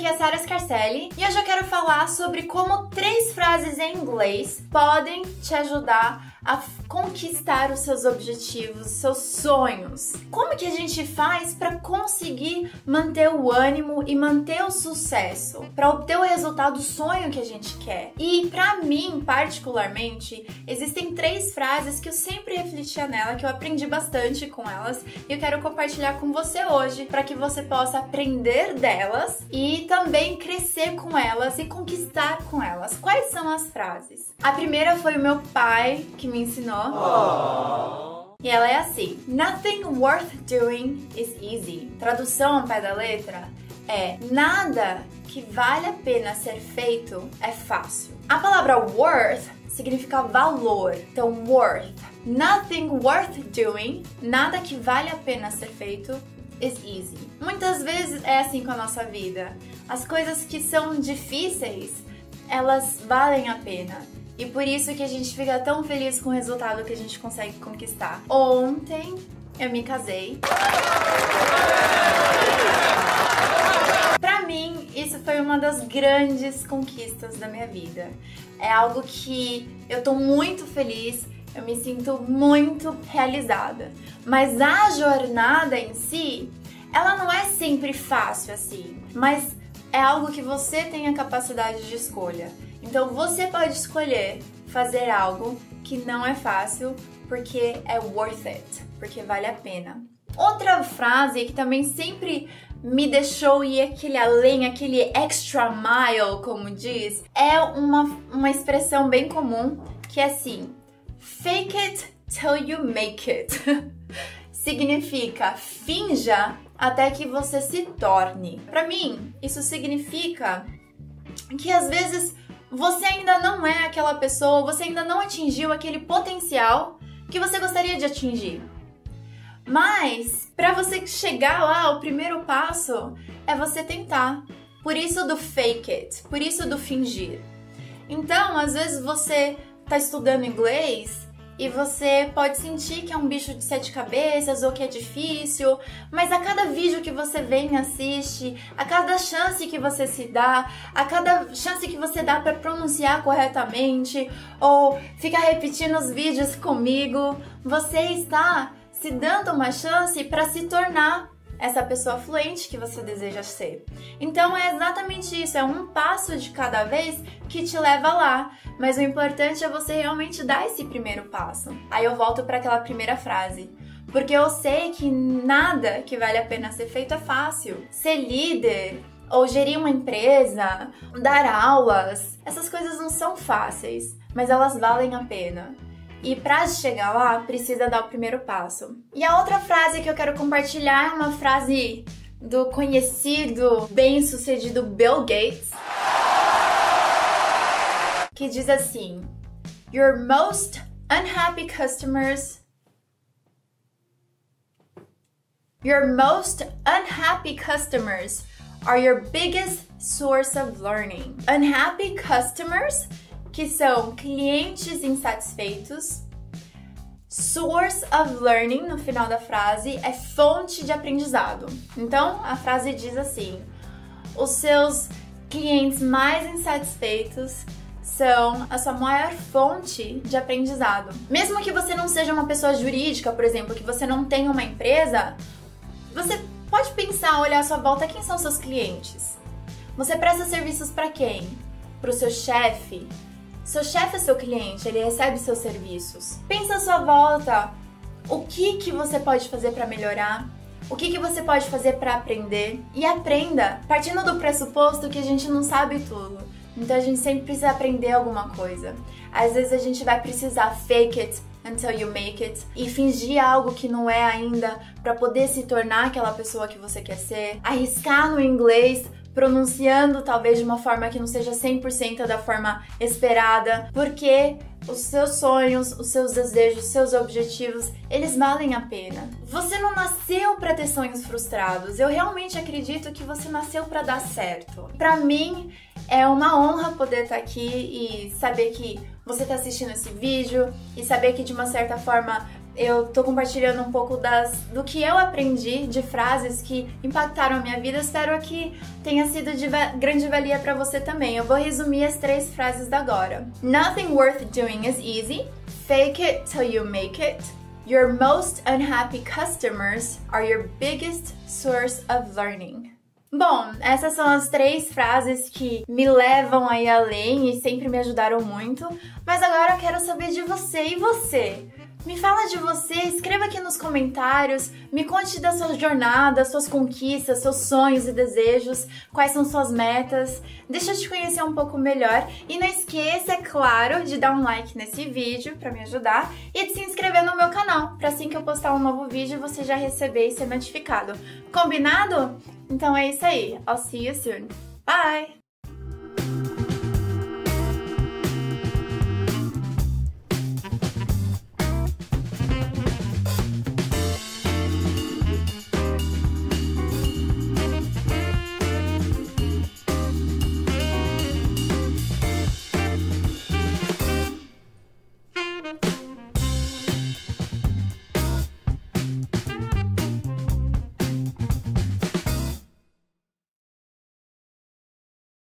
aqui é Sara Scarcelli e hoje eu quero falar sobre como três frases em inglês podem te ajudar a conquistar os seus objetivos, seus sonhos. Como que a gente faz para conseguir manter o ânimo e manter o sucesso, para obter o resultado do sonho que a gente quer? E para mim, particularmente, existem três frases que eu sempre refletia nela, que eu aprendi bastante com elas e eu quero compartilhar com você hoje para que você possa aprender delas e também crescer com elas e conquistar com elas. Quais são as frases? A primeira foi o meu pai que me ensinou. Oh. E ela é assim: Nothing worth doing is easy. Tradução ao pé da letra é: Nada que vale a pena ser feito é fácil. A palavra worth significa valor. Então, worth. Nothing worth doing, nada que vale a pena ser feito, is easy. Muitas vezes é assim com a nossa vida. As coisas que são difíceis, elas valem a pena. E por isso que a gente fica tão feliz com o resultado que a gente consegue conquistar. Ontem eu me casei. Para mim, isso foi uma das grandes conquistas da minha vida. É algo que eu tô muito feliz, eu me sinto muito realizada. Mas a jornada em si, ela não é sempre fácil assim, mas é algo que você tem a capacidade de escolha. Então você pode escolher fazer algo que não é fácil porque é worth it, porque vale a pena. Outra frase que também sempre me deixou ir aquele além, aquele extra mile, como diz, é uma, uma expressão bem comum que é assim: fake it till you make it. significa finja até que você se torne. Para mim, isso significa que às vezes você ainda não é aquela pessoa, você ainda não atingiu aquele potencial que você gostaria de atingir. Mas para você chegar lá, o primeiro passo é você tentar. Por isso do fake it, por isso do fingir. Então, às vezes você está estudando inglês e você pode sentir que é um bicho de sete cabeças ou que é difícil, mas a cada vídeo que você vem e assiste, a cada chance que você se dá, a cada chance que você dá para pronunciar corretamente ou fica repetindo os vídeos comigo, você está se dando uma chance para se tornar essa pessoa fluente que você deseja ser. Então é exatamente isso, é um passo de cada vez que te leva lá, mas o importante é você realmente dar esse primeiro passo. Aí eu volto para aquela primeira frase. Porque eu sei que nada que vale a pena ser feito é fácil. Ser líder, ou gerir uma empresa, dar aulas, essas coisas não são fáceis, mas elas valem a pena. E para chegar lá, precisa dar o primeiro passo. E a outra frase que eu quero compartilhar é uma frase do conhecido, bem-sucedido Bill Gates, que diz assim: Your most unhappy customers Your most unhappy customers are your biggest source of learning. Unhappy customers que são clientes insatisfeitos. Source of learning, no final da frase, é fonte de aprendizado. Então, a frase diz assim: os seus clientes mais insatisfeitos são a sua maior fonte de aprendizado. Mesmo que você não seja uma pessoa jurídica, por exemplo, que você não tenha uma empresa, você pode pensar, olhar à sua volta, quem são seus clientes? Você presta serviços para quem? Para o seu chefe? Seu chefe é seu cliente, ele recebe seus serviços. Pensa à sua volta. O que que você pode fazer para melhorar? O que que você pode fazer para aprender? E aprenda, partindo do pressuposto que a gente não sabe tudo. Então a gente sempre precisa aprender alguma coisa. Às vezes a gente vai precisar fake it until you make it e fingir algo que não é ainda para poder se tornar aquela pessoa que você quer ser. Arriscar no inglês pronunciando talvez de uma forma que não seja 100% da forma esperada, porque os seus sonhos, os seus desejos, os seus objetivos, eles valem a pena. Você não nasceu para ter sonhos frustrados. Eu realmente acredito que você nasceu para dar certo. Para mim é uma honra poder estar tá aqui e saber que você está assistindo esse vídeo e saber que de uma certa forma eu tô compartilhando um pouco das, do que eu aprendi de frases que impactaram a minha vida. Espero que tenha sido de grande valia para você também. Eu vou resumir as três frases da agora. Nothing worth doing is easy. Fake it till you make it. Your most unhappy customers are your biggest source of learning. Bom, essas são as três frases que me levam aí além e sempre me ajudaram muito. Mas agora eu quero saber de você e você. Me fala de você, escreva aqui nos comentários, me conte da sua jornada, suas conquistas, seus sonhos e desejos, quais são suas metas. Deixa eu te conhecer um pouco melhor e não esqueça, é claro, de dar um like nesse vídeo para me ajudar e de se inscrever no meu canal, para assim que eu postar um novo vídeo você já receber e ser notificado. Combinado? Então é isso aí. I'll see you soon. Bye!